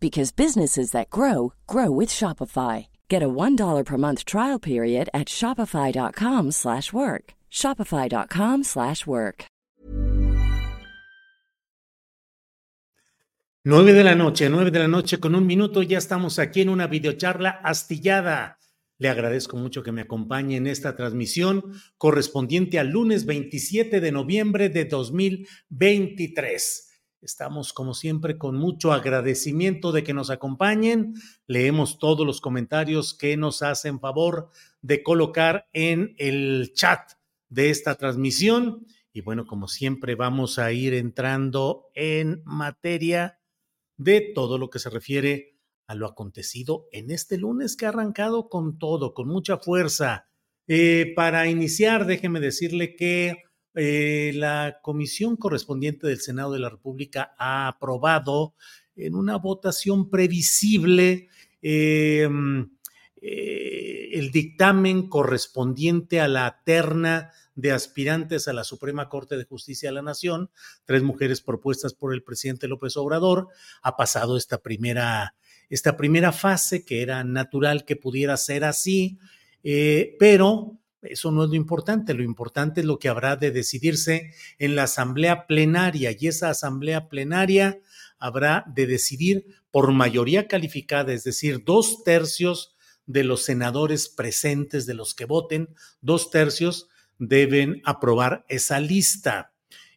because businesses that grow grow with Shopify. Get a $1 per month trial period at shopify.com/work. shopify.com/work. 9 de la noche, 9 de la noche con un minuto ya estamos aquí en una videocharla astillada. Le agradezco mucho que me acompañe en esta transmisión correspondiente al lunes 27 de noviembre de 2023. Estamos, como siempre, con mucho agradecimiento de que nos acompañen. Leemos todos los comentarios que nos hacen favor de colocar en el chat de esta transmisión. Y bueno, como siempre, vamos a ir entrando en materia de todo lo que se refiere a lo acontecido en este lunes que ha arrancado con todo, con mucha fuerza. Eh, para iniciar, déjeme decirle que eh, la comisión correspondiente del Senado de la República ha aprobado en una votación previsible em, eh, el dictamen correspondiente a la terna de aspirantes a la Suprema Corte de Justicia de la Nación, tres mujeres propuestas por el presidente López Obrador, ha pasado esta primera, esta primera fase que era natural que pudiera ser así, eh, pero eso no es lo importante, lo importante es lo que habrá de decidirse en la asamblea plenaria y esa asamblea plenaria habrá de decidir por mayoría calificada, es decir, dos tercios de los senadores presentes, de los que voten, dos tercios deben aprobar esa lista.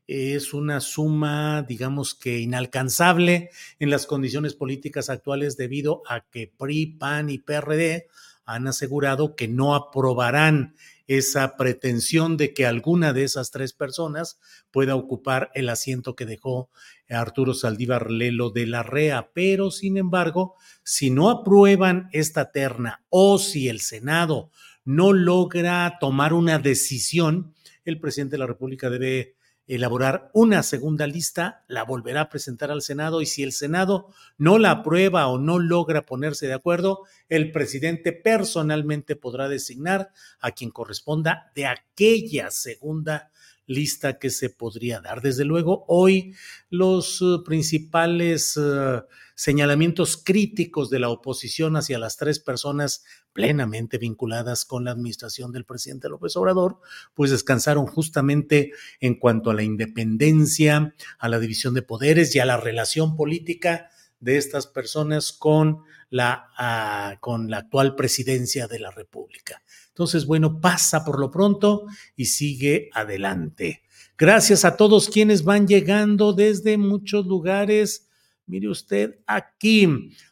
Es una suma, digamos que inalcanzable en las condiciones políticas actuales debido a que PRI, PAN y PRD han asegurado que no aprobarán esa pretensión de que alguna de esas tres personas pueda ocupar el asiento que dejó Arturo Saldívar Lelo de la REA. Pero, sin embargo, si no aprueban esta terna o si el Senado no logra tomar una decisión, el presidente de la República debe elaborar una segunda lista, la volverá a presentar al Senado y si el Senado no la aprueba o no logra ponerse de acuerdo, el presidente personalmente podrá designar a quien corresponda de aquella segunda lista que se podría dar. Desde luego, hoy los eh, principales eh, señalamientos críticos de la oposición hacia las tres personas plenamente vinculadas con la administración del presidente López Obrador, pues descansaron justamente en cuanto a la independencia, a la división de poderes y a la relación política de estas personas con la, ah, con la actual presidencia de la República. Entonces, bueno, pasa por lo pronto y sigue adelante. Gracias a todos quienes van llegando desde muchos lugares. Mire usted aquí.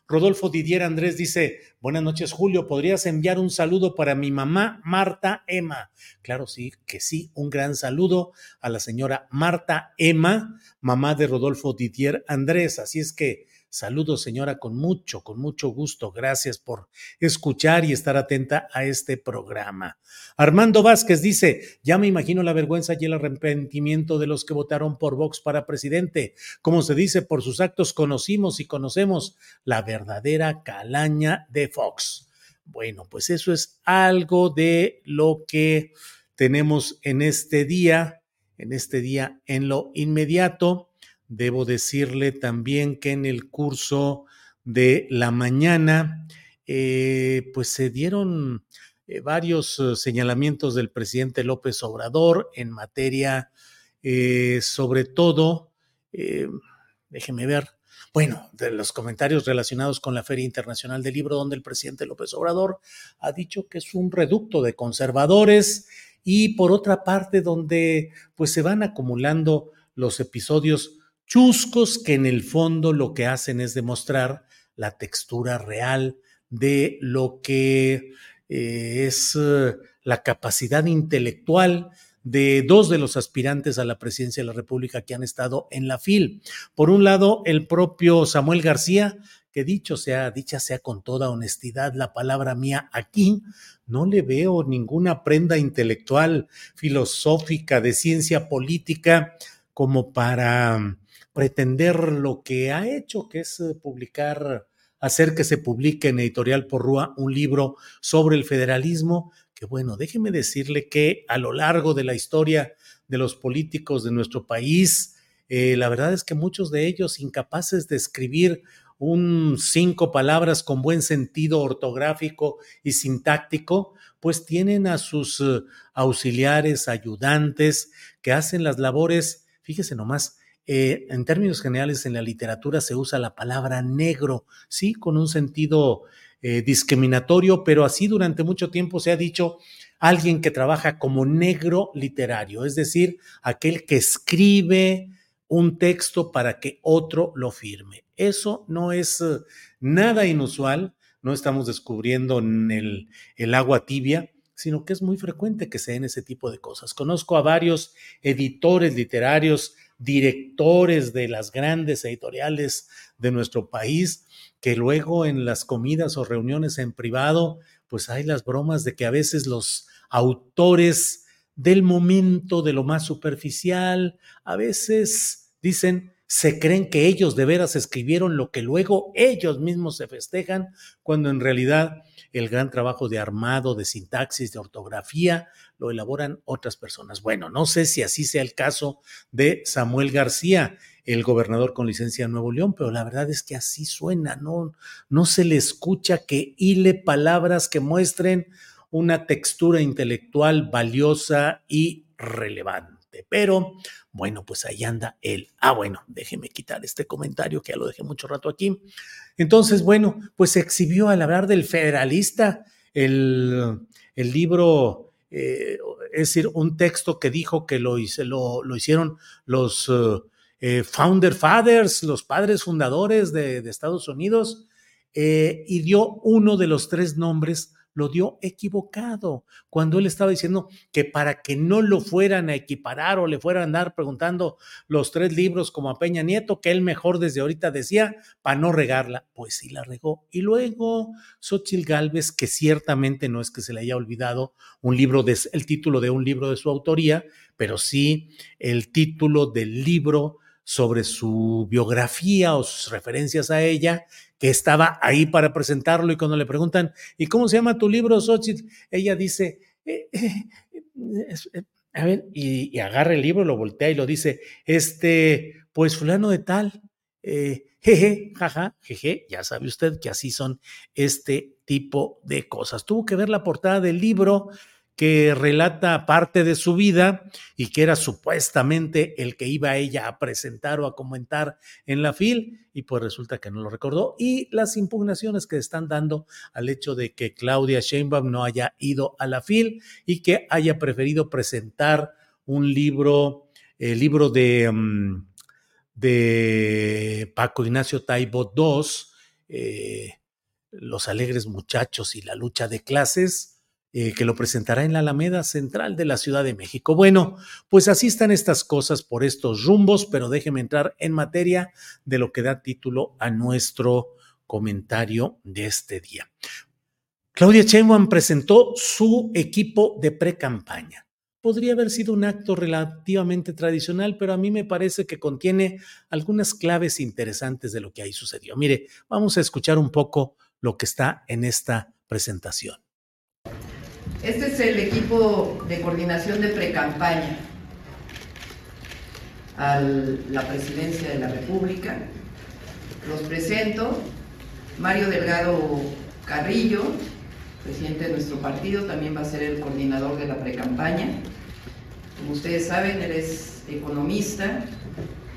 Rodolfo Didier Andrés dice, buenas noches Julio, ¿podrías enviar un saludo para mi mamá Marta Emma? Claro, sí, que sí, un gran saludo a la señora Marta Emma, mamá de Rodolfo Didier Andrés. Así es que Saludos, señora, con mucho, con mucho gusto. Gracias por escuchar y estar atenta a este programa. Armando Vázquez dice, ya me imagino la vergüenza y el arrepentimiento de los que votaron por Vox para presidente. Como se dice, por sus actos conocimos y conocemos la verdadera calaña de Fox. Bueno, pues eso es algo de lo que tenemos en este día, en este día en lo inmediato. Debo decirle también que en el curso de la mañana, eh, pues se dieron eh, varios eh, señalamientos del presidente López Obrador en materia, sobre todo, déjeme ver, bueno, de los comentarios relacionados con la Feria Internacional del Libro, donde el presidente López Obrador ha dicho que es un reducto de conservadores y por otra parte donde pues se van acumulando los episodios chuscos que en el fondo lo que hacen es demostrar la textura real de lo que eh, es eh, la capacidad intelectual de dos de los aspirantes a la presidencia de la República que han estado en la FIL. Por un lado, el propio Samuel García, que dicho sea, dicha sea con toda honestidad la palabra mía aquí, no le veo ninguna prenda intelectual, filosófica, de ciencia política, como para pretender lo que ha hecho, que es eh, publicar, hacer que se publique en Editorial Porrúa un libro sobre el federalismo, que bueno, déjeme decirle que a lo largo de la historia de los políticos de nuestro país, eh, la verdad es que muchos de ellos incapaces de escribir un cinco palabras con buen sentido ortográfico y sintáctico, pues tienen a sus eh, auxiliares, ayudantes, que hacen las labores, fíjese nomás, eh, en términos generales en la literatura se usa la palabra negro, sí, con un sentido eh, discriminatorio, pero así durante mucho tiempo se ha dicho alguien que trabaja como negro literario, es decir, aquel que escribe un texto para que otro lo firme. Eso no es eh, nada inusual, no estamos descubriendo el, el agua tibia, sino que es muy frecuente que se den ese tipo de cosas. Conozco a varios editores literarios directores de las grandes editoriales de nuestro país, que luego en las comidas o reuniones en privado, pues hay las bromas de que a veces los autores del momento, de lo más superficial, a veces dicen, se creen que ellos de veras escribieron lo que luego ellos mismos se festejan, cuando en realidad el gran trabajo de armado, de sintaxis, de ortografía, lo elaboran otras personas. Bueno, no sé si así sea el caso de Samuel García, el gobernador con licencia de Nuevo León, pero la verdad es que así suena, no, no se le escucha que hile palabras que muestren una textura intelectual valiosa y relevante. Pero bueno, pues ahí anda él. Ah, bueno, déjeme quitar este comentario que ya lo dejé mucho rato aquí. Entonces, bueno, pues se exhibió al hablar del federalista el, el libro, eh, es decir, un texto que dijo que lo, lo, lo hicieron los eh, Founder Fathers, los padres fundadores de, de Estados Unidos, eh, y dio uno de los tres nombres lo dio equivocado, cuando él estaba diciendo que para que no lo fueran a equiparar o le fueran a andar preguntando los tres libros como a Peña Nieto, que él mejor desde ahorita decía, para no regarla, pues sí la regó. Y luego Xochitl Galvez, que ciertamente no es que se le haya olvidado un libro, de, el título de un libro de su autoría, pero sí el título del libro sobre su biografía o sus referencias a ella, que estaba ahí para presentarlo y cuando le preguntan, ¿y cómo se llama tu libro, Xochitl? Ella dice, eh, eh, eh, a ver, y, agarra el libro, lo voltea y lo dice, este, pues fulano de tal, jeje, jaja, jeje, ya sabe usted que así son este tipo de cosas. Tuvo que ver la portada del libro que relata parte de su vida y que era supuestamente el que iba ella a presentar o a comentar en la FIL y pues resulta que no lo recordó. Y las impugnaciones que están dando al hecho de que Claudia Sheinbaum no haya ido a la FIL y que haya preferido presentar un libro, el libro de, mm, de Paco Ignacio Taibo II, eh, Los alegres muchachos y la lucha de clases, eh, que lo presentará en la Alameda Central de la Ciudad de México. Bueno, pues así están estas cosas por estos rumbos, pero déjeme entrar en materia de lo que da título a nuestro comentario de este día. Claudia Sheinbaum presentó su equipo de pre-campaña. Podría haber sido un acto relativamente tradicional, pero a mí me parece que contiene algunas claves interesantes de lo que ahí sucedió. Mire, vamos a escuchar un poco lo que está en esta presentación. Este es el equipo de coordinación de precampaña. a la presidencia de la República. Los presento. Mario Delgado Carrillo, presidente de nuestro partido, también va a ser el coordinador de la precampaña. Como ustedes saben, él es economista,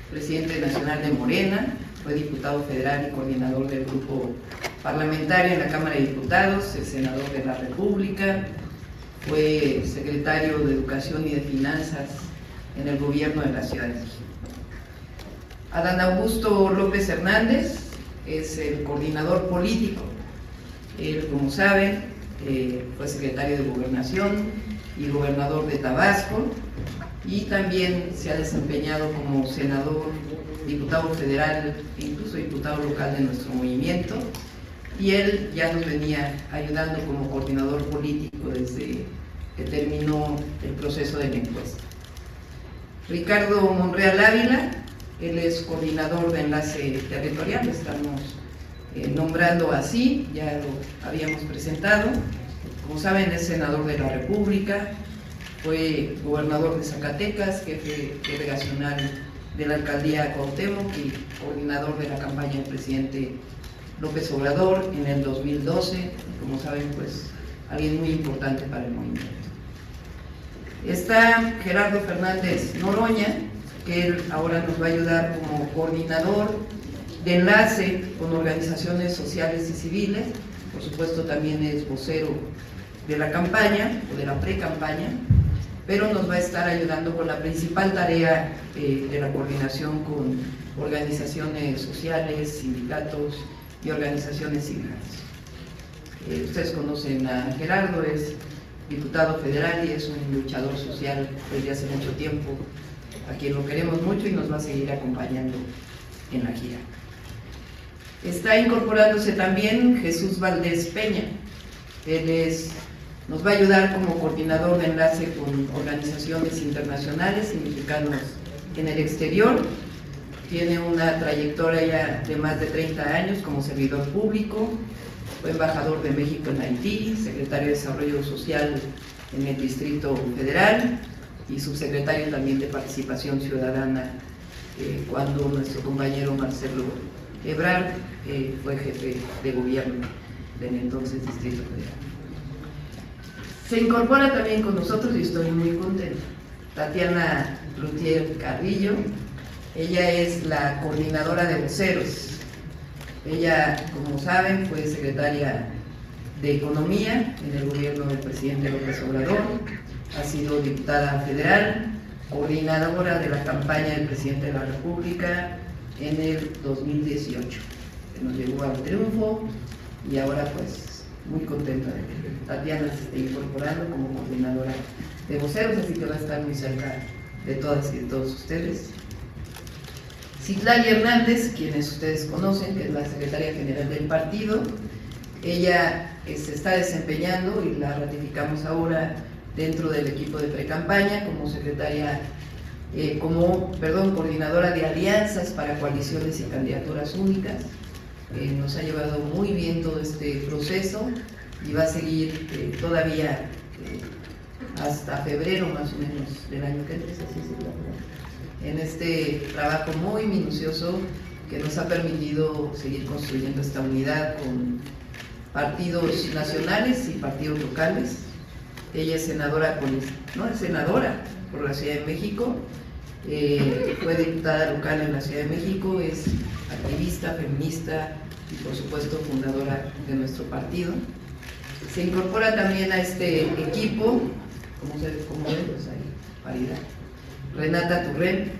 presidente nacional de Morena, fue diputado federal y coordinador del grupo parlamentario en la Cámara de Diputados, el senador de la República, fue secretario de Educación y de Finanzas en el gobierno de la Ciudad de México. Adán Augusto López Hernández es el coordinador político. Él, como saben, eh, fue secretario de Gobernación y gobernador de Tabasco y también se ha desempeñado como senador, diputado federal incluso diputado local de nuestro movimiento. Y él ya nos venía ayudando como coordinador político desde que terminó el proceso de la encuesta. Ricardo Monreal Ávila, él es coordinador de enlace territorial, estamos eh, nombrando así, ya lo habíamos presentado. Como saben, es senador de la República, fue gobernador de Zacatecas, jefe delegacional de la alcaldía Cuauhtémoc y coordinador de la campaña del presidente López Obrador en el 2012. Como saben, pues alguien muy importante para el movimiento. Está Gerardo Fernández Noroña, que él ahora nos va a ayudar como coordinador de enlace con organizaciones sociales y civiles. Por supuesto, también es vocero de la campaña o de la pre-campaña pero nos va a estar ayudando con la principal tarea eh, de la coordinación con organizaciones sociales, sindicatos y organizaciones civiles. Eh, ustedes conocen a Gerardo, es diputado federal y es un luchador social desde hace mucho tiempo, a quien lo queremos mucho y nos va a seguir acompañando en la gira. Está incorporándose también Jesús Valdés Peña. Él es nos va a ayudar como coordinador de enlace con organizaciones internacionales y mexicanos en el exterior. Tiene una trayectoria ya de más de 30 años como servidor público, fue embajador de México en Haití, secretario de Desarrollo Social en el Distrito Federal y subsecretario también de Participación Ciudadana eh, cuando nuestro compañero Marcelo Ebrard eh, fue jefe de gobierno del entonces Distrito Federal. Se incorpora también con nosotros y estoy muy contenta. Tatiana Lutier Carrillo, ella es la coordinadora de voceros. Ella, como saben, fue secretaria de Economía en el gobierno del presidente López Obrador, ha sido diputada federal, coordinadora de la campaña del presidente de la República en el 2018, que nos llegó al triunfo y ahora pues muy contenta de que Tatiana se esté incorporando como coordinadora de voceros, así que va a estar muy cerca de todas y de todos ustedes. Citlali Hernández, quienes ustedes conocen, que es la secretaria general del partido, ella eh, se está desempeñando y la ratificamos ahora dentro del equipo de pre-campaña como secretaria, eh, como, perdón, coordinadora de alianzas para coaliciones y candidaturas únicas. Eh, nos ha llevado muy bien todo este proceso y va a seguir todavía hasta febrero más o menos del año que entra, en este trabajo muy minucioso que nos ha permitido seguir construyendo esta unidad con partidos nacionales y partidos locales. Ella es senadora, no es senadora por la Ciudad de México, fue diputada local en la Ciudad de México, es activista, feminista, y por supuesto fundadora de nuestro partido. Se incorpora también a este equipo, como, se, pues ahí, paridad, Renata Turrén,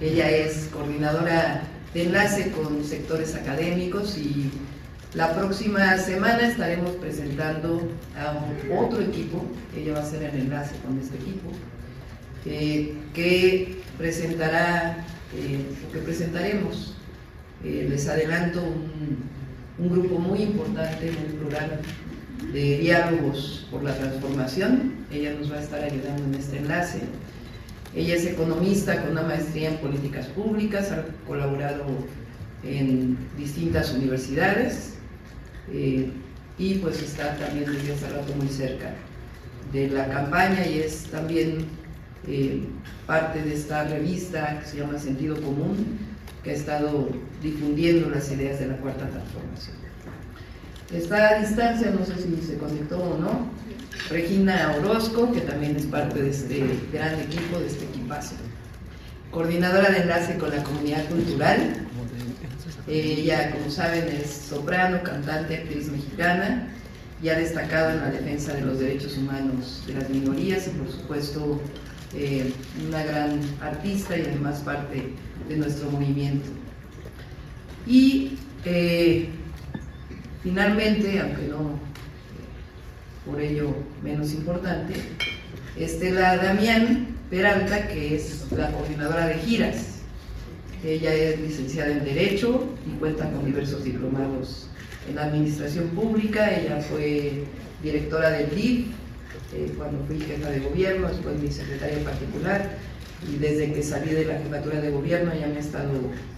ella es coordinadora de enlace con sectores académicos y la próxima semana estaremos presentando a otro equipo, ella va a ser el enlace con este equipo, eh, que presentará, eh, que presentaremos, eh, les adelanto un un grupo muy importante, muy plural, de diálogos por la transformación. Ella nos va a estar ayudando en este enlace. Ella es economista con una maestría en políticas públicas, ha colaborado en distintas universidades eh, y pues está también desde hace rato muy cerca de la campaña y es también eh, parte de esta revista que se llama Sentido Común, que ha estado difundiendo las ideas de la Cuarta Transformación. Está a distancia, no sé si se conectó o no, Regina Orozco, que también es parte de este gran equipo, de este equipazo. Coordinadora de enlace con la comunidad cultural. Ella, como saben, es soprano, cantante, actriz mexicana y ha destacado en la defensa de los derechos humanos de las minorías y, por supuesto, eh, una gran artista y además parte de nuestro movimiento. Y eh, finalmente, aunque no por ello menos importante, Estela Damián Peralta, que es la coordinadora de giras. Ella es licenciada en Derecho y cuenta con diversos diplomados en Administración Pública. Ella fue directora del DIF eh, cuando fui jefa de gobierno, después mi secretaria particular y desde que salí de la jefatura de gobierno ya me ha estado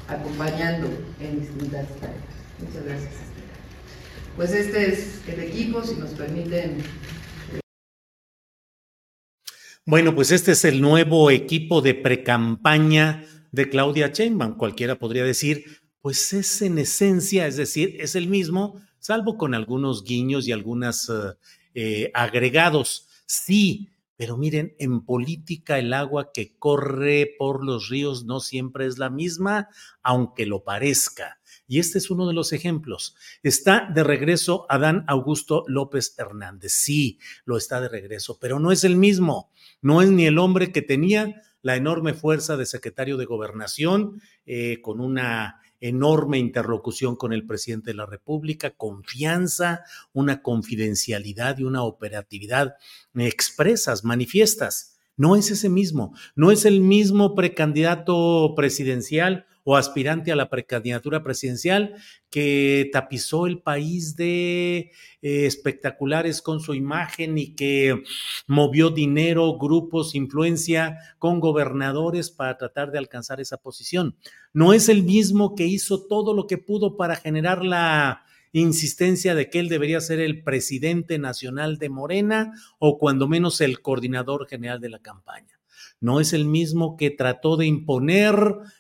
acompañando en distintas tareas. Muchas gracias. Pues este es el equipo, si nos permiten. Bueno, pues este es el nuevo equipo de precampaña de Claudia Sheinbaum. Cualquiera podría decir, pues es en esencia, es decir, es el mismo, salvo con algunos guiños y algunos eh, eh, agregados. Sí, pero miren, en política el agua que corre por los ríos no siempre es la misma, aunque lo parezca. Y este es uno de los ejemplos. Está de regreso Adán Augusto López Hernández. Sí, lo está de regreso, pero no es el mismo. No es ni el hombre que tenía la enorme fuerza de secretario de gobernación, eh, con una enorme interlocución con el presidente de la República, confianza, una confidencialidad y una operatividad expresas, manifiestas. No es ese mismo, no es el mismo precandidato presidencial o aspirante a la precandidatura presidencial que tapizó el país de eh, espectaculares con su imagen y que movió dinero, grupos, influencia con gobernadores para tratar de alcanzar esa posición. No es el mismo que hizo todo lo que pudo para generar la insistencia de que él debería ser el presidente nacional de Morena o cuando menos el coordinador general de la campaña. No es el mismo que trató de imponer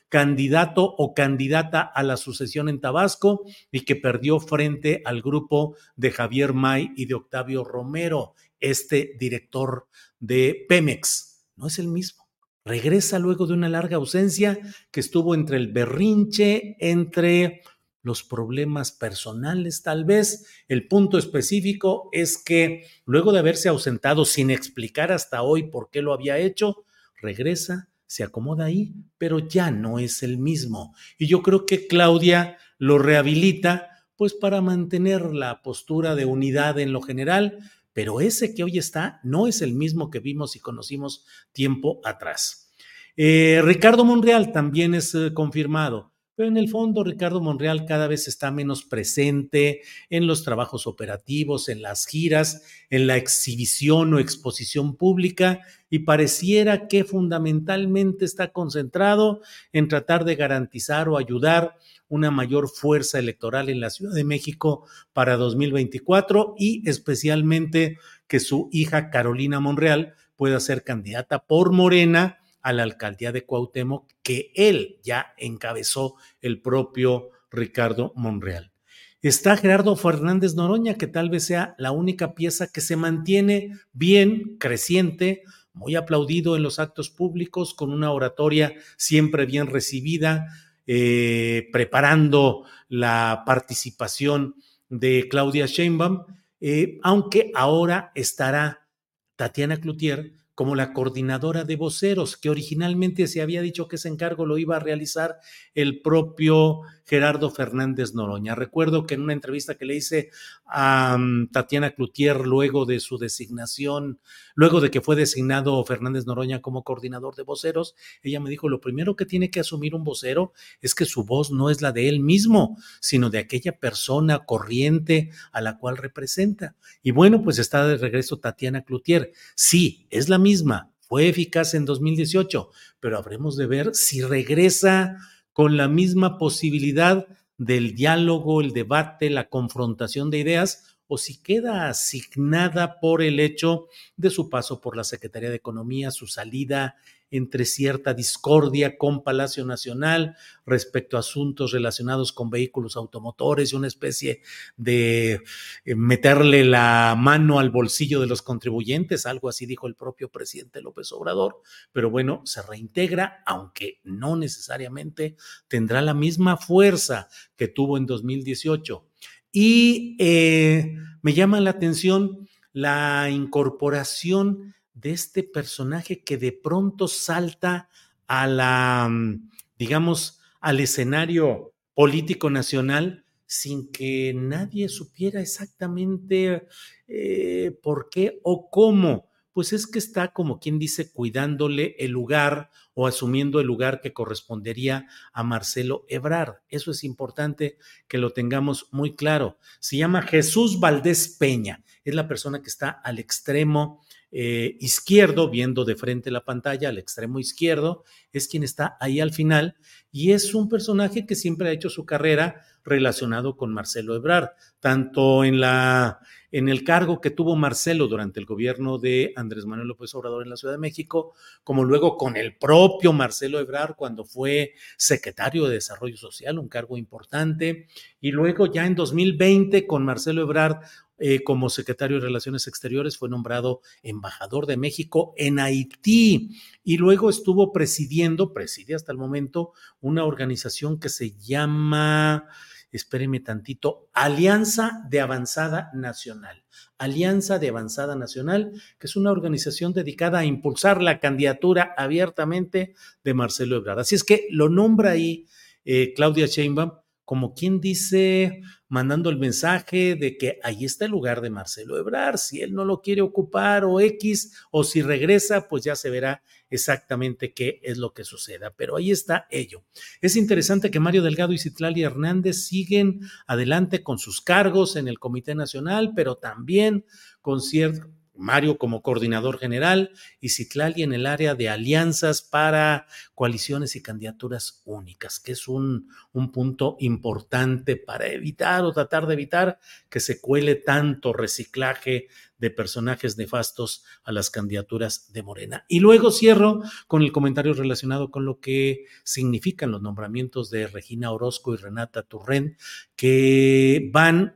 candidato o candidata a la sucesión en Tabasco y que perdió frente al grupo de Javier May y de Octavio Romero, este director de Pemex. No es el mismo. Regresa luego de una larga ausencia que estuvo entre el berrinche, entre los problemas personales tal vez. El punto específico es que luego de haberse ausentado sin explicar hasta hoy por qué lo había hecho, regresa se acomoda ahí, pero ya no es el mismo. Y yo creo que Claudia lo rehabilita, pues para mantener la postura de unidad en lo general, pero ese que hoy está no es el mismo que vimos y conocimos tiempo atrás. Eh, Ricardo Monreal también es eh, confirmado. Pero en el fondo, Ricardo Monreal cada vez está menos presente en los trabajos operativos, en las giras, en la exhibición o exposición pública y pareciera que fundamentalmente está concentrado en tratar de garantizar o ayudar una mayor fuerza electoral en la Ciudad de México para 2024 y especialmente que su hija Carolina Monreal pueda ser candidata por Morena a la alcaldía de Cuauhtémoc que él ya encabezó el propio Ricardo Monreal. Está Gerardo Fernández Noroña, que tal vez sea la única pieza que se mantiene bien, creciente, muy aplaudido en los actos públicos, con una oratoria siempre bien recibida, eh, preparando la participación de Claudia Sheinbaum, eh, aunque ahora estará Tatiana Cloutier como la coordinadora de voceros, que originalmente se había dicho que ese encargo lo iba a realizar el propio Gerardo Fernández Noroña. Recuerdo que en una entrevista que le hice a mm, Tatiana Cloutier luego de su designación, luego de que fue designado Fernández Noroña como coordinador de voceros, ella me dijo, lo primero que tiene que asumir un vocero es que su voz no es la de él mismo, sino de aquella persona corriente a la cual representa. Y bueno, pues está de regreso Tatiana Cloutier. Sí, es la misma, fue eficaz en 2018, pero habremos de ver si regresa con la misma posibilidad del diálogo, el debate, la confrontación de ideas, o si queda asignada por el hecho de su paso por la Secretaría de Economía, su salida entre cierta discordia con Palacio Nacional respecto a asuntos relacionados con vehículos automotores y una especie de eh, meterle la mano al bolsillo de los contribuyentes, algo así dijo el propio presidente López Obrador, pero bueno, se reintegra, aunque no necesariamente tendrá la misma fuerza que tuvo en 2018. Y eh, me llama la atención la incorporación de este personaje que de pronto salta a la, mm, digamos, al escenario político nacional sin que nadie supiera exactamente eh, por qué o cómo. Pues es que está, como quien dice, cuidándole el lugar o asumiendo el lugar que correspondería a Marcelo Ebrard. Eso es importante que lo tengamos muy claro. Se llama Jesús Valdés Peña. Es la persona que está al extremo eh, izquierdo, viendo de frente la pantalla, al extremo izquierdo, es quien está ahí al final y es un personaje que siempre ha hecho su carrera relacionado con Marcelo Ebrard, tanto en la en el cargo que tuvo Marcelo durante el gobierno de Andrés Manuel López Obrador en la Ciudad de México, como luego con el propio Marcelo Ebrard cuando fue secretario de Desarrollo Social, un cargo importante, y luego ya en 2020 con Marcelo Ebrard eh, como secretario de Relaciones Exteriores, fue nombrado embajador de México en Haití y luego estuvo presidiendo, preside hasta el momento, una organización que se llama, espéreme tantito, Alianza de Avanzada Nacional. Alianza de Avanzada Nacional, que es una organización dedicada a impulsar la candidatura abiertamente de Marcelo Ebrard. Así es que lo nombra ahí eh, Claudia Sheinbaum como quien dice, mandando el mensaje de que ahí está el lugar de Marcelo Ebrard, si él no lo quiere ocupar o X, o si regresa, pues ya se verá exactamente qué es lo que suceda, pero ahí está ello. Es interesante que Mario Delgado y Citlali Hernández siguen adelante con sus cargos en el Comité Nacional, pero también con cierto Mario como coordinador general y Citlali en el área de alianzas para coaliciones y candidaturas únicas, que es un, un, punto importante para evitar o tratar de evitar que se cuele tanto reciclaje de personajes nefastos a las candidaturas de Morena. Y luego cierro con el comentario relacionado con lo que significan los nombramientos de Regina Orozco y Renata Turren, que van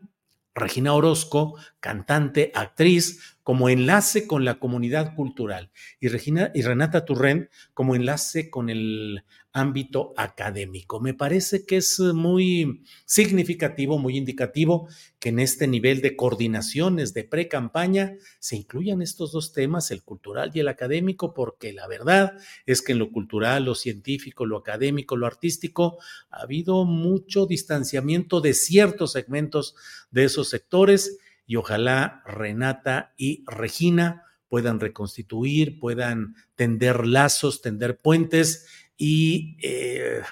Regina Orozco, cantante, actriz, como enlace con la comunidad cultural y, Regina, y Renata Turren como enlace con el ámbito académico. Me parece que es muy significativo, muy indicativo que en este nivel de coordinaciones de pre-campaña se incluyan estos dos temas, el cultural y el académico, porque la verdad es que en lo cultural, lo científico, lo académico, lo artístico, ha habido mucho distanciamiento de ciertos segmentos de esos sectores y ojalá Renata y Regina puedan reconstituir, puedan tender lazos, tender puentes y eh,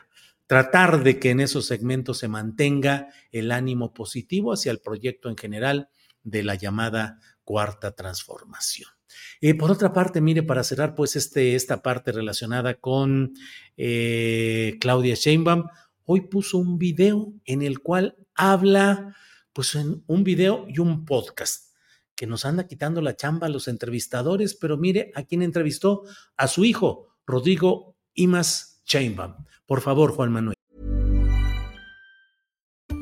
tratar de que en esos segmentos se mantenga el ánimo positivo hacia el proyecto en general de la llamada cuarta transformación. Eh, por otra parte, mire, para cerrar pues este, esta parte relacionada con eh, Claudia Sheinbaum, hoy puso un video en el cual habla pues en un video y un podcast que nos anda quitando la chamba a los entrevistadores, pero mire a quién entrevistó, a su hijo, Rodrigo Imas Chainbaum. Por favor, Juan Manuel.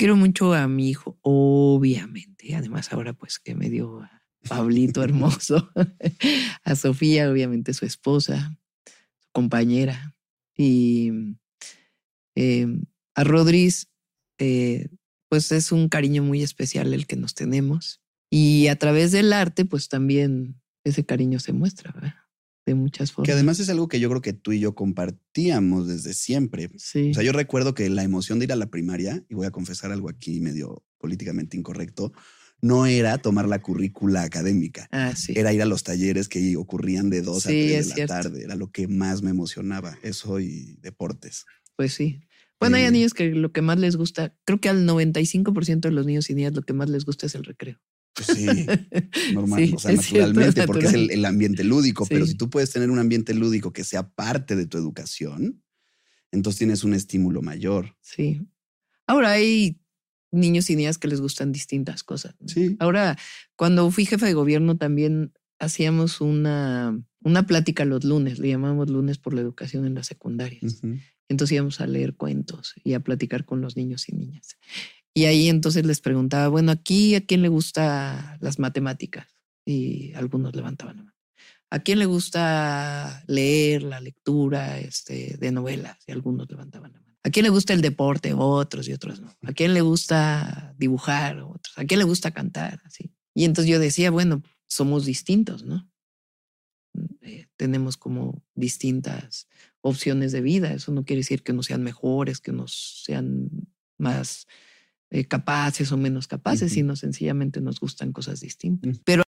Quiero mucho a mi hijo, obviamente. Además, ahora pues que me dio a Pablito hermoso, a Sofía, obviamente su esposa, su compañera, y eh, a Rodríguez, eh, pues es un cariño muy especial el que nos tenemos. Y a través del arte, pues también ese cariño se muestra, ¿verdad? De muchas formas. Que además es algo que yo creo que tú y yo compartíamos desde siempre. Sí. O sea, yo recuerdo que la emoción de ir a la primaria, y voy a confesar algo aquí medio políticamente incorrecto, no era tomar la currícula académica. Ah, sí. Era ir a los talleres que ocurrían de dos a Sí, tres es de la cierto. tarde. Era lo que más me emocionaba. Eso y deportes. Pues sí. Bueno, hay Eh, niños que lo que más les gusta, creo que al 95% de los niños y niñas lo que más les gusta es el recreo. Pues sí, normal, Sí, o sea, cierto, naturalmente, porque es el, ambiente lúdico. Pero si tú puedes tener un ambiente lúdico que sea parte de tu educación, entonces tienes un estímulo mayor. Sí. Ahora hay niños y niñas que les gustan distintas cosas. Sí. Ahora, cuando fui jefa de gobierno también hacíamos una, una plática los lunes, le llamamos lunes por la educación en las secundarias. Entonces íbamos a leer cuentos y a platicar con los niños y niñas. Y ahí entonces les preguntaba, bueno, aquí a quién le gusta las matemáticas? Y algunos levantaban la mano. ¿A quién le gusta leer la lectura este, de novelas? Y algunos levantaban la mano. ¿A quién le gusta el deporte? Otros y otros no. ¿A quién le gusta dibujar? Otros. ¿A quién le gusta cantar? Así. Y entonces yo decía, bueno, somos distintos, ¿no? Eh, tenemos como distintas opciones de vida. Eso no quiere decir que unos sean mejores, que unos sean más eh, capaces o menos capaces, sino sencillamente nos gustan cosas distintas. Pero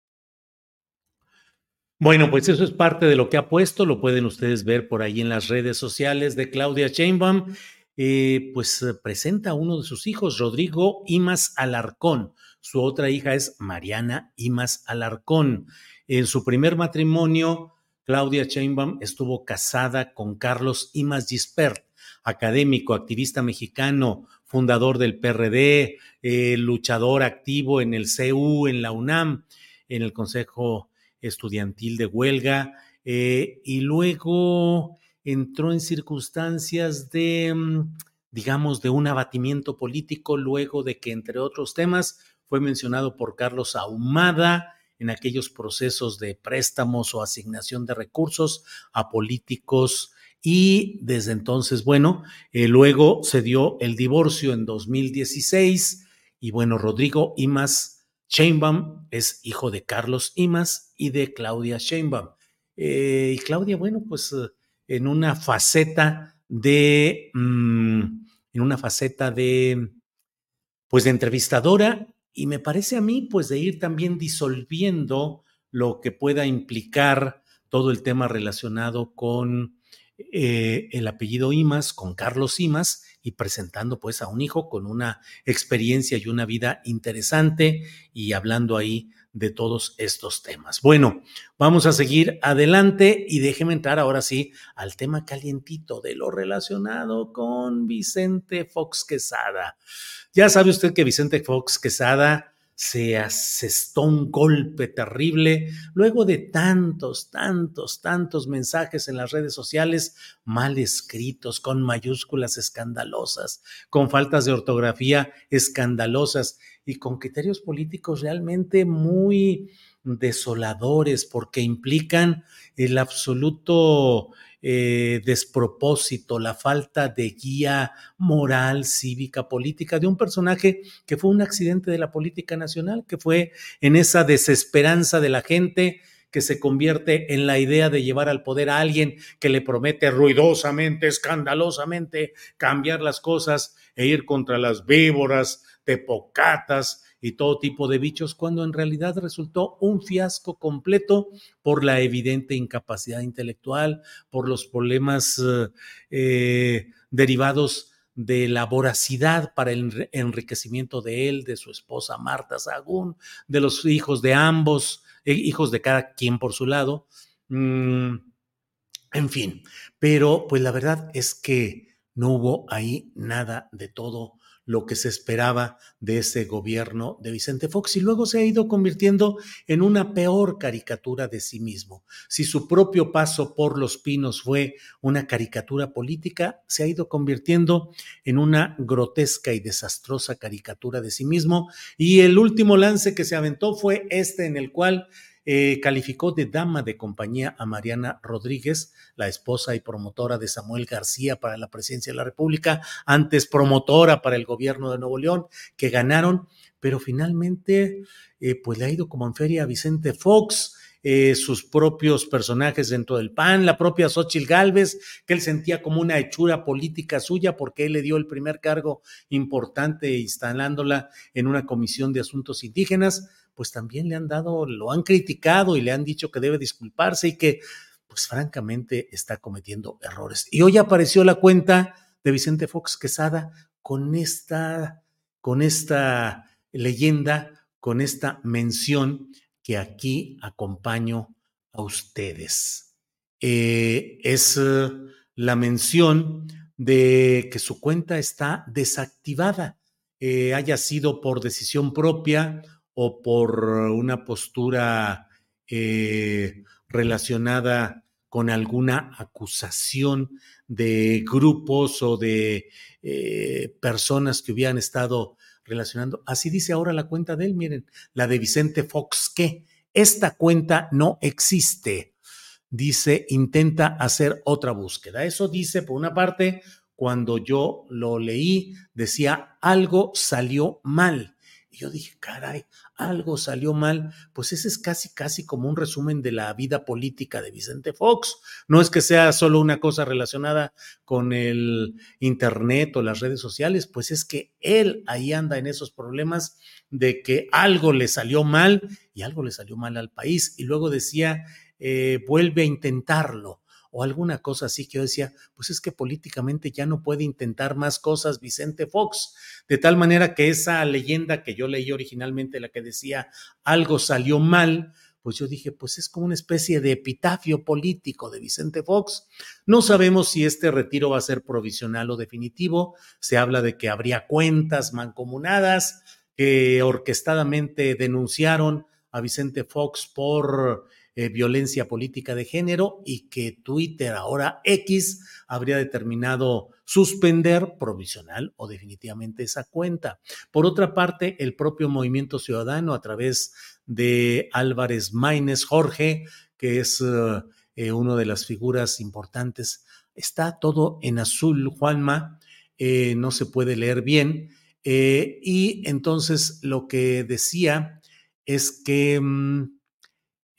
Bueno, pues eso es parte de lo que ha puesto, lo pueden ustedes ver por ahí en las redes sociales de Claudia Sheinbaum. Eh, pues eh, presenta a uno de sus hijos, Rodrigo Imas Alarcón. Su otra hija es Mariana Imas Alarcón. En su primer matrimonio, Claudia Sheinbaum estuvo casada con Carlos Imas Gispert, académico, activista mexicano, fundador del PRD, eh, luchador activo en el CU, en la UNAM, en el Consejo estudiantil de huelga eh, y luego entró en circunstancias de, mm, digamos, de un abatimiento político luego de que, entre otros temas, fue mencionado por Carlos Ahumada en aquellos procesos de préstamos o asignación de recursos a políticos y desde entonces, bueno, eh, luego se dio el divorcio en 2016 y bueno, Rodrigo Imas Sheinbaum es hijo de Carlos Imas y de Claudia Sheinbaum. Eh, y Claudia, bueno, pues eh, en una faceta de, mm, en una faceta de, pues de entrevistadora y me parece a mí, pues de ir también disolviendo lo que pueda implicar todo el tema relacionado con eh, el apellido Imas, con Carlos Imas, y presentando pues a un hijo con una experiencia y una vida interesante y hablando ahí de todos estos temas. Bueno, vamos a seguir adelante y déjeme entrar ahora sí al tema calientito de lo relacionado con Vicente Fox Quesada. Ya sabe usted que Vicente Fox Quesada se asestó un golpe terrible luego de tantos, tantos, tantos mensajes en las redes sociales mal escritos, con mayúsculas escandalosas, con faltas de ortografía escandalosas y con criterios políticos realmente muy desoladores porque implican el absoluto eh, despropósito, la falta de guía moral, cívica, política de un personaje que fue un accidente de la política nacional, que fue en esa desesperanza de la gente que se convierte en la idea de llevar al poder a alguien que le promete ruidosamente, escandalosamente cambiar las cosas e ir contra las víboras, tepocatas y todo tipo de bichos, cuando en realidad resultó un fiasco completo por la evidente incapacidad intelectual, por los problemas eh, derivados de la voracidad para el enriquecimiento de él, de su esposa Marta Sagún, de los hijos de ambos, eh, hijos de cada quien por su lado. Mm, en fin, pero pues la verdad es que no hubo ahí nada de todo lo que se esperaba de ese gobierno de Vicente Fox y luego se ha ido convirtiendo en una peor caricatura de sí mismo. Si su propio paso por los pinos fue una caricatura política, se ha ido convirtiendo en una grotesca y desastrosa caricatura de sí mismo y el último lance que se aventó fue este en el cual eh, calificó de dama de compañía a Mariana Rodríguez, la esposa y promotora de Samuel García para la presidencia de la República, antes promotora para el gobierno de Nuevo León, que ganaron, pero finalmente eh, pues le ha ido como en feria a Vicente Fox. Eh, sus propios personajes dentro del PAN, la propia Xochitl Gálvez, que él sentía como una hechura política suya porque él le dio el primer cargo importante instalándola en una comisión de asuntos indígenas pues también le han dado, lo han criticado y le han dicho que debe disculparse y que, pues francamente, está cometiendo errores. Y hoy apareció la cuenta de Vicente Fox Quesada con esta, con esta leyenda, con esta mención que aquí acompaño a ustedes. Eh, es eh, la mención de que su cuenta está desactivada, eh, haya sido por decisión propia o por una postura eh, relacionada con alguna acusación de grupos o de eh, personas que hubieran estado relacionando. Así dice ahora la cuenta de él, miren, la de Vicente Fox, que esta cuenta no existe. Dice, intenta hacer otra búsqueda. Eso dice, por una parte, cuando yo lo leí, decía, algo salió mal. Yo dije, caray, algo salió mal. Pues ese es casi, casi como un resumen de la vida política de Vicente Fox. No es que sea solo una cosa relacionada con el Internet o las redes sociales, pues es que él ahí anda en esos problemas de que algo le salió mal y algo le salió mal al país. Y luego decía, eh, vuelve a intentarlo o alguna cosa así que yo decía, pues es que políticamente ya no puede intentar más cosas Vicente Fox, de tal manera que esa leyenda que yo leí originalmente, la que decía algo salió mal, pues yo dije, pues es como una especie de epitafio político de Vicente Fox. No sabemos si este retiro va a ser provisional o definitivo. Se habla de que habría cuentas mancomunadas que orquestadamente denunciaron a Vicente Fox por eh, violencia política de género y que Twitter, ahora X, habría determinado suspender provisional o definitivamente esa cuenta. Por otra parte, el propio Movimiento Ciudadano, a través de Álvarez Maínez Jorge, que es uh, eh, una de las figuras importantes, está todo en azul, Juanma, eh, no se puede leer bien. y entonces lo que decía es que... Mm,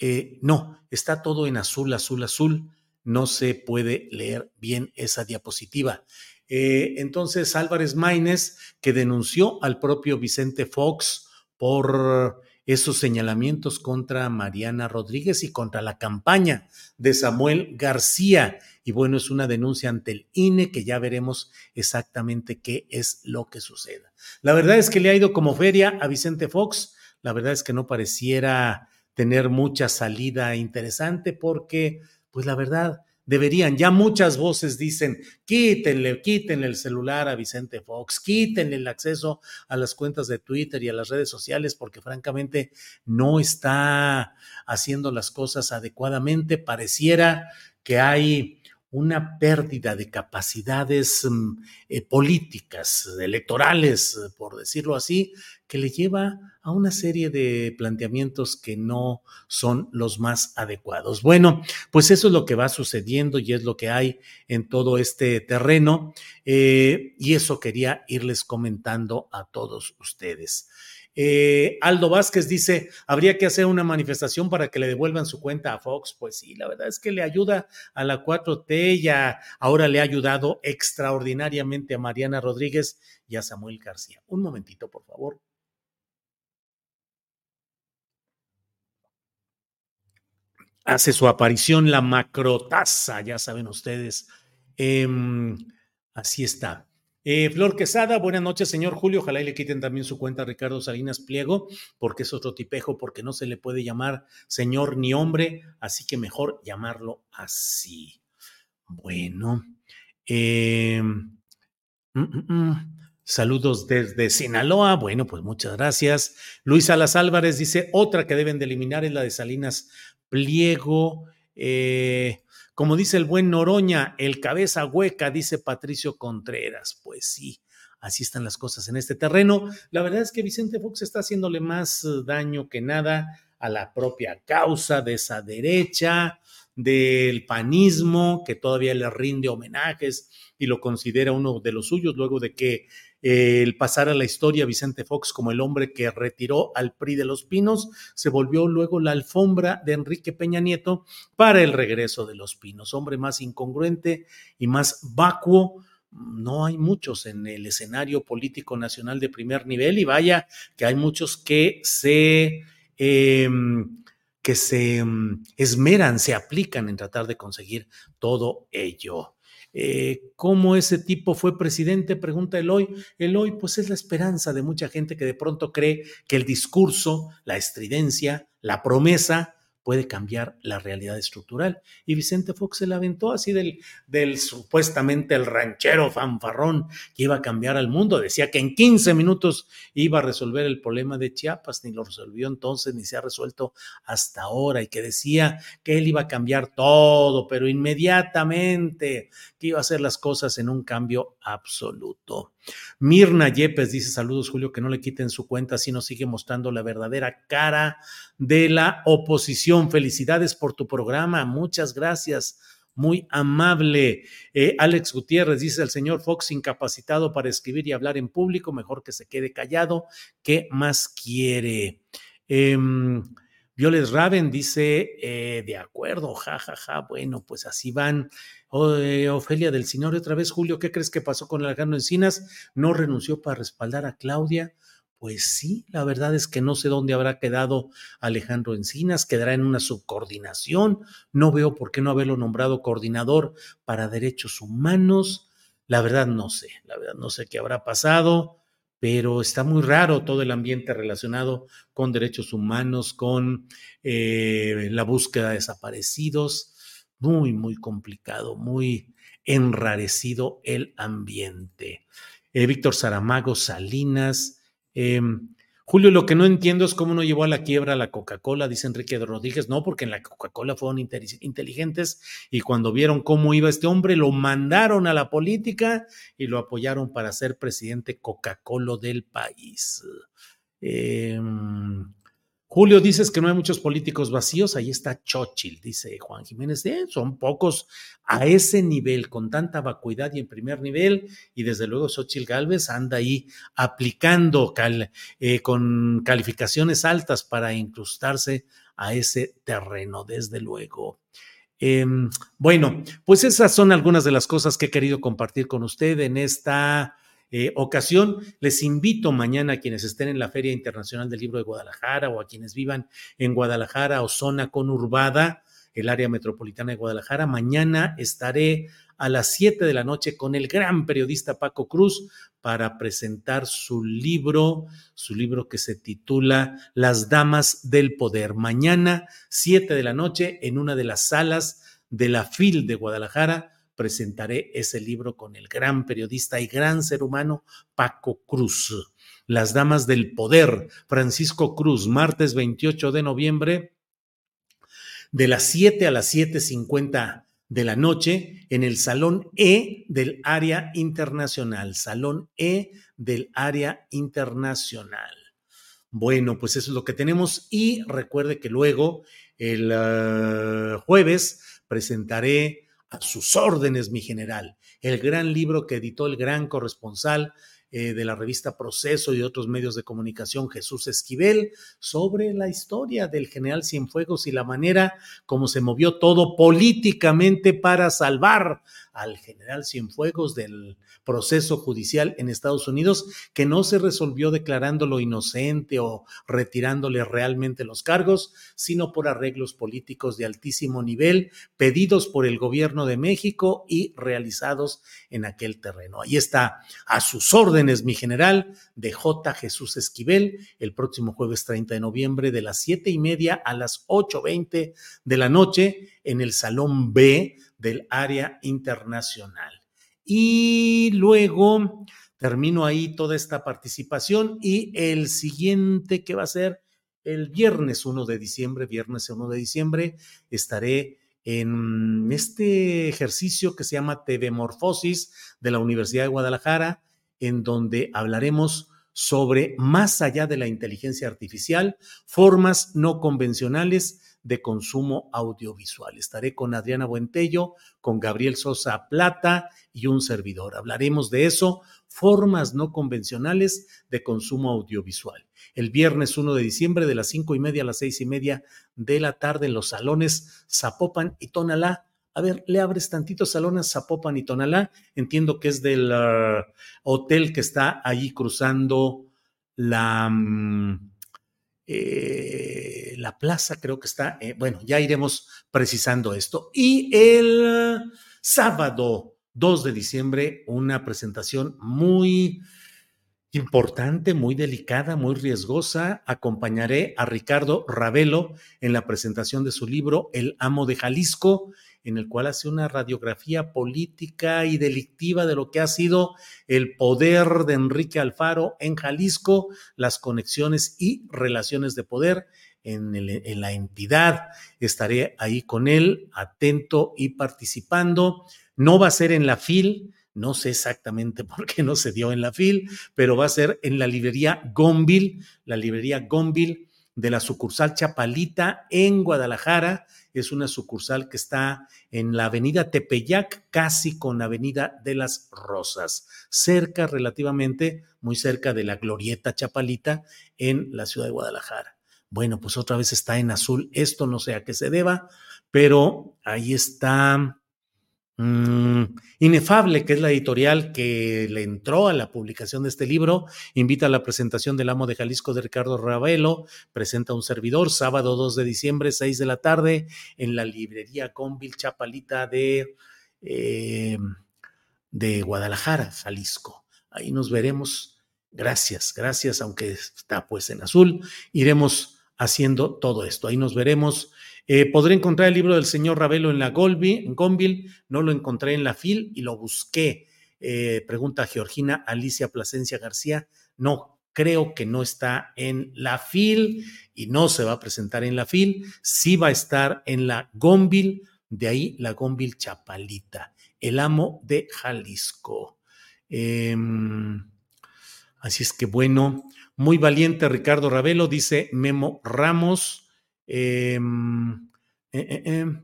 eh, no, está todo en azul, azul, azul. No se puede leer bien esa diapositiva. Eh, entonces, Álvarez Maínez, que denunció al propio Vicente Fox por esos señalamientos contra Mariana Rodríguez y contra la campaña de Samuel García. Y bueno, es una denuncia ante el INE que ya veremos exactamente qué es lo que suceda. La verdad es que le ha ido como feria a Vicente Fox. La verdad es que no pareciera tener mucha salida interesante porque, pues la verdad, deberían, ya muchas voces dicen, quítenle, quítenle el celular a Vicente Fox, quítenle el acceso a las cuentas de Twitter y a las redes sociales porque francamente no está haciendo las cosas adecuadamente. Pareciera que hay una pérdida de capacidades mm, eh, políticas, electorales, por decirlo así, que le lleva a una serie de planteamientos que no son los más adecuados. Bueno, pues eso es lo que va sucediendo y es lo que hay en todo este terreno eh, y eso quería irles comentando a todos ustedes. Eh, Aldo Vázquez dice, habría que hacer una manifestación para que le devuelvan su cuenta a Fox. Pues sí, la verdad es que le ayuda a la 4T, ya ahora le ha ayudado extraordinariamente a Mariana Rodríguez y a Samuel García. Un momentito, por favor. Hace su aparición la macrotaza, ya saben ustedes. Em, así está. Eh, Flor Quesada, buenas noches, señor Julio. Ojalá y le quiten también su cuenta a Ricardo Salinas Pliego, porque es otro tipejo, porque no se le puede llamar señor ni hombre, así que mejor llamarlo así. Bueno, eh, mm, mm, mm. Saludos desde Sinaloa. Bueno, pues muchas gracias. Luis Salas Álvarez dice, otra que deben de eliminar es la de Salinas Pliego. Eh, como dice el buen Noroña, el cabeza hueca, dice Patricio Contreras. Pues sí, así están las cosas en este terreno. La verdad es que Vicente Fox está haciéndole más eh, daño que nada a la propia causa de esa derecha, del panismo, que todavía le rinde homenajes y lo considera uno de los suyos, luego de que el pasar a la historia Vicente Fox como el hombre que retiró al PRI de los Pinos, se volvió luego la alfombra de Enrique Peña Nieto para el regreso de los Pinos, hombre más incongruente y más vacuo no hay muchos en el escenario político nacional de primer nivel y vaya que hay muchos que se, em, que se em, esmeran, se aplican en tratar de conseguir todo ello. Eh, ¿Cómo ese tipo fue presidente? Pregunta Eloy. Eloy, pues es la esperanza de mucha gente que de pronto cree que el discurso, la estridencia, la promesa puede cambiar la realidad estructural. Y Vicente Fox se la aventó así del, del supuestamente el ranchero fanfarrón que iba a cambiar al mundo. Decía que en 15 minutos iba a resolver el problema de Chiapas, ni lo resolvió entonces, ni se ha resuelto hasta ahora, y que decía que él iba a cambiar todo, pero inmediatamente, que iba a hacer las cosas en un cambio absoluto. Mirna Yepes dice saludos Julio, que no le quiten su cuenta, sino sigue mostrando la verdadera cara de la oposición. Felicidades por tu programa, muchas gracias. Muy amable. Eh, Alex Gutiérrez dice el señor Fox incapacitado para escribir y hablar en público, mejor que se quede callado. ¿Qué más quiere? Eh, Violet Raven dice, eh, de acuerdo, jajaja, ja, ja. bueno, pues así van. Eh, Ofelia del Señor, otra vez, Julio, ¿qué crees que pasó con Alejandro Encinas? ¿No renunció para respaldar a Claudia? Pues sí, la verdad es que no sé dónde habrá quedado Alejandro Encinas, quedará en una subcoordinación. No veo por qué no haberlo nombrado coordinador para derechos humanos. La verdad no sé, la verdad no sé qué habrá pasado pero está muy raro todo el ambiente relacionado con derechos humanos, con eh, la búsqueda de desaparecidos. Muy, muy complicado, muy enrarecido el ambiente. Eh, Víctor Saramago Salinas, em, Julio, lo que no entiendo es cómo no llevó a la quiebra la Coca-Cola, dice Enrique Rodríguez. No, porque en la Coca-Cola fueron inteligentes y cuando vieron cómo iba este hombre, lo mandaron a la política y lo apoyaron para ser presidente Coca-Cola del país. Eh, Julio, dices que no hay muchos políticos vacíos, ahí está Chochil, dice Juan Jiménez, son pocos a ese nivel, con tanta vacuidad y en primer nivel, y desde luego Xochil Gálvez anda ahí aplicando eh, con calificaciones altas para incrustarse a ese terreno, desde luego. Em, bueno, pues esas son algunas de las cosas que he querido compartir con usted en esta eh, ocasión. Les invito mañana a quienes estén en la Feria Internacional del Libro de Guadalajara o a quienes vivan en Guadalajara o zona conurbada, el área metropolitana de Guadalajara. Mañana estaré a las 7 de la noche con el gran periodista Paco Cruz para presentar su libro, su libro que se titula Las Damas del Poder. Mañana, 7 de la noche, en una de las salas de la FIL de Guadalajara presentaré ese libro con el gran periodista y gran ser humano Paco Cruz. Las Damas del Poder, Francisco Cruz, martes 28 de noviembre, de las 7 a las 7.50 de la noche, en el Salón E del Área Internacional, Salón E del Área Internacional. Bueno, pues eso es lo que tenemos y recuerde que luego, el uh, jueves, presentaré a sus órdenes, mi general. El gran libro que editó el gran corresponsal eh, de la revista Proceso y otros medios de comunicación, Jesús Esquivel, sobre la historia del general Cienfuegos y la manera como se movió todo políticamente para salvar al general Cienfuegos del proceso judicial en Estados Unidos que no se resolvió declarándolo inocente o retirándole realmente los cargos, sino por arreglos políticos de altísimo nivel pedidos por el gobierno de México y realizados en aquel terreno. Ahí está, a sus órdenes, mi general, de J. Jesús Esquivel, el próximo jueves 30 de noviembre de las siete y media a las 8.20 de la noche en el Salón B del área internacional. Y luego termino ahí toda esta participación y el siguiente que va a ser el viernes 1 de diciembre, viernes 1 de diciembre, estaré en este ejercicio que se llama TV Morfosis de la Universidad de Guadalajara, en donde hablaremos sobre más allá de la inteligencia artificial, formas no convencionales de consumo audiovisual. Estaré con Adriana Buentello, con Gabriel Sosa Plata y un servidor. Hablaremos de eso, formas no convencionales de consumo audiovisual. El viernes 1 de diciembre de las cinco y media a las seis y media de la tarde en los salones Zapopan y Tonalá. A ver, le abres tantito salones Zapopan y Tonalá. Entiendo que es del uh, hotel que está ahí cruzando la... Um, eh, la plaza creo que está, eh, bueno, ya iremos precisando esto. Y el sábado 2 de diciembre, una presentación muy importante, muy delicada, muy riesgosa. Acompañaré a Ricardo Ravelo en la presentación de su libro El amo de Jalisco en el cual hace una radiografía política y delictiva de lo que ha sido el poder de Enrique Alfaro en Jalisco, las conexiones y relaciones de poder en, la entidad. Estaré ahí con él, atento y participando. No va a ser en la FIL, no sé exactamente por qué no se dio en la FIL, pero va a ser en la librería Gonville, la librería Gonville de la sucursal Chapalita en Guadalajara. Es una sucursal que está en la avenida Tepeyac, casi con la avenida de las Rosas, cerca relativamente, muy cerca de la glorieta Chapalita en la ciudad de Guadalajara. Bueno, pues otra vez está en azul. Esto no sé a qué se deba, pero ahí está Mm, Inefable, que es la editorial que le entró a la publicación de este libro, invita a la presentación del amo de Jalisco de Ricardo Ravelo, presenta un servidor, sábado 2 de diciembre, 6 de la tarde, en la librería Convil Chapalita de, eh, de Guadalajara, Jalisco. Ahí nos veremos. Gracias, gracias, aunque está pues en azul, iremos haciendo todo esto. Ahí nos veremos eh, podré encontrar el libro del señor Ravelo en la Golby, en Gonville, no lo encontré en la FIL y lo busqué. Eh, pregunta Georgina Alicia Plasencia García. No, creo que no está en la FIL y no se va a presentar en la FIL. Sí va a estar en la Gonville, de ahí la Gonville Chapalita, el amo de Jalisco. Em, así es que bueno, muy valiente Ricardo Ravelo, dice Memo Ramos. Em, eh, eh, em,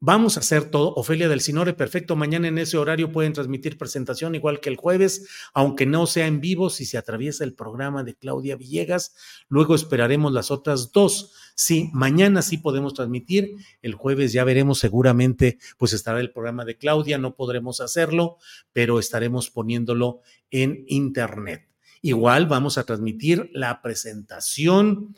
vamos a hacer todo. Ofelia del Sinore, perfecto. Mañana en ese horario pueden transmitir presentación igual que el jueves, aunque no sea en vivo si se atraviesa el programa de Claudia Villegas. Luego esperaremos las otras dos. Sí, mañana sí podemos transmitir. El jueves ya veremos seguramente, pues estará el programa de Claudia. No podremos hacerlo, pero estaremos poniéndolo en internet. Igual vamos a transmitir la presentación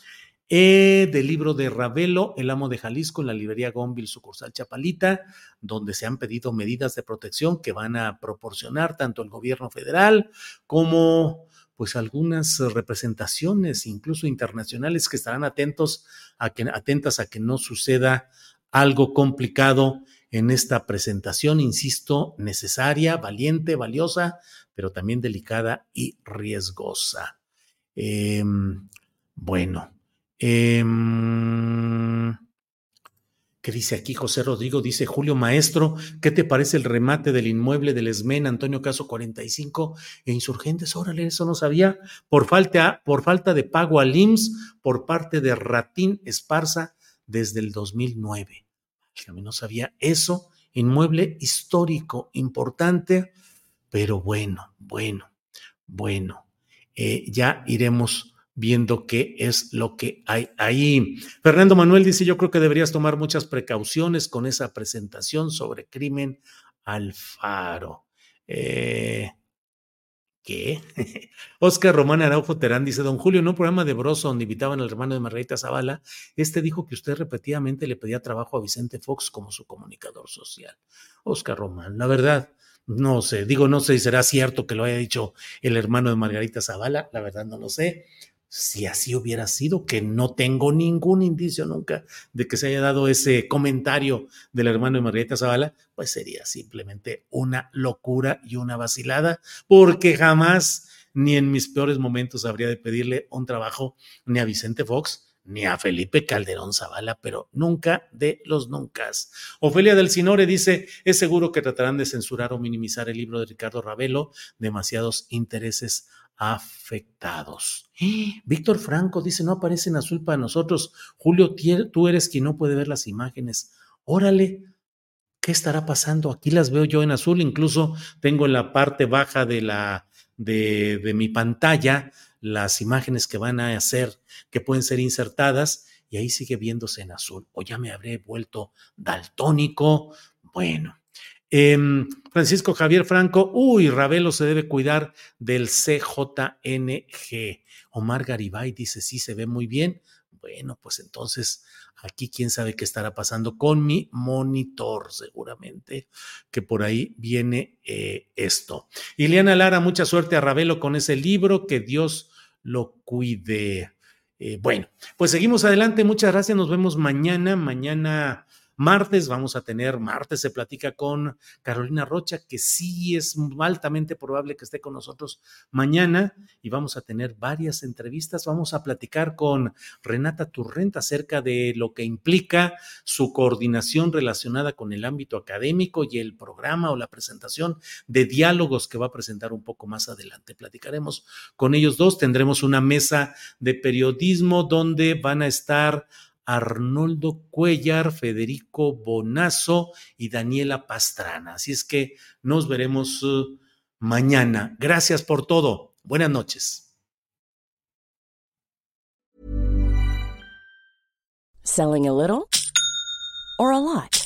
eh, del libro de Ravelo, El amo de Jalisco, en la librería Gonville, sucursal Chapalita, donde se han pedido medidas de protección que van a proporcionar tanto el gobierno federal como pues algunas representaciones, incluso internacionales, que estarán atentos a que, atentas a que no suceda algo complicado en esta presentación, insisto, necesaria, valiente, valiosa, pero también delicada y riesgosa. Em, bueno, eh, ¿Qué dice aquí José Rodrigo? Dice Julio Maestro, ¿qué te parece el remate del inmueble del ESMEN Antonio Caso 45 e Insurgentes? Órale, eso no sabía. Por falta, por falta de pago al IMSS por parte de Ratín Esparza desde el 2009. A mí no sabía eso. Inmueble histórico, importante, pero bueno, bueno, bueno. Eh, ya iremos viendo qué es lo que hay ahí. Fernando Manuel dice, yo creo que deberías tomar muchas precauciones con esa presentación sobre crimen al faro. Eh, ¿Qué? Oscar Román Araujo Terán dice, don Julio, en un programa de Broso donde invitaban al hermano de Margarita Zavala, este dijo que usted repetidamente le pedía trabajo a Vicente Fox como su comunicador social. Oscar Román, la verdad, no sé, digo, no sé si será cierto que lo haya dicho el hermano de Margarita Zavala, la verdad no lo sé, si así hubiera sido, que no tengo ningún indicio nunca de que se haya dado ese comentario del hermano de Margarita Zavala, pues sería simplemente una locura y una vacilada, porque jamás ni en mis peores momentos habría de pedirle un trabajo ni a Vicente Fox ni a Felipe Calderón Zavala, pero nunca de los nunca. Ofelia del Sinore dice, es seguro que tratarán de censurar o minimizar el libro de Ricardo Ravelo, demasiados intereses afectados. Víctor Franco dice, no aparece en azul para nosotros. Julio, tú eres quien no puede ver las imágenes. Órale, ¿qué estará pasando? Aquí las veo yo en azul, incluso tengo en la parte baja de la de, de mi pantalla las imágenes que van a hacer, que pueden ser insertadas, y ahí sigue viéndose en azul. O ya me habré vuelto daltónico. Bueno, Em, Francisco Javier Franco, uy, Ravelo se debe cuidar del CJNG. Omar Garibay dice, sí, se ve muy bien. Bueno, pues entonces aquí quién sabe qué estará pasando con mi monitor, seguramente que por ahí viene eh, esto. Ileana Lara, mucha suerte a Ravelo con ese libro, que Dios lo cuide. Eh, bueno, pues seguimos adelante, muchas gracias, nos vemos mañana, mañana Martes vamos a tener, martes se platica con Carolina Rocha, que sí es altamente probable que esté con nosotros mañana y vamos a tener varias entrevistas. Vamos a platicar con Renata Turrenta acerca de lo que implica su coordinación relacionada con el ámbito académico y el programa o la presentación de diálogos que va a presentar un poco más adelante. Platicaremos con ellos dos, tendremos una mesa de periodismo donde van a estar Arnoldo Cuellar, Federico Bonazo y Daniela Pastrana. Así es que nos veremos uh, mañana. Gracias por todo. Buenas noches. Selling a little or a lot.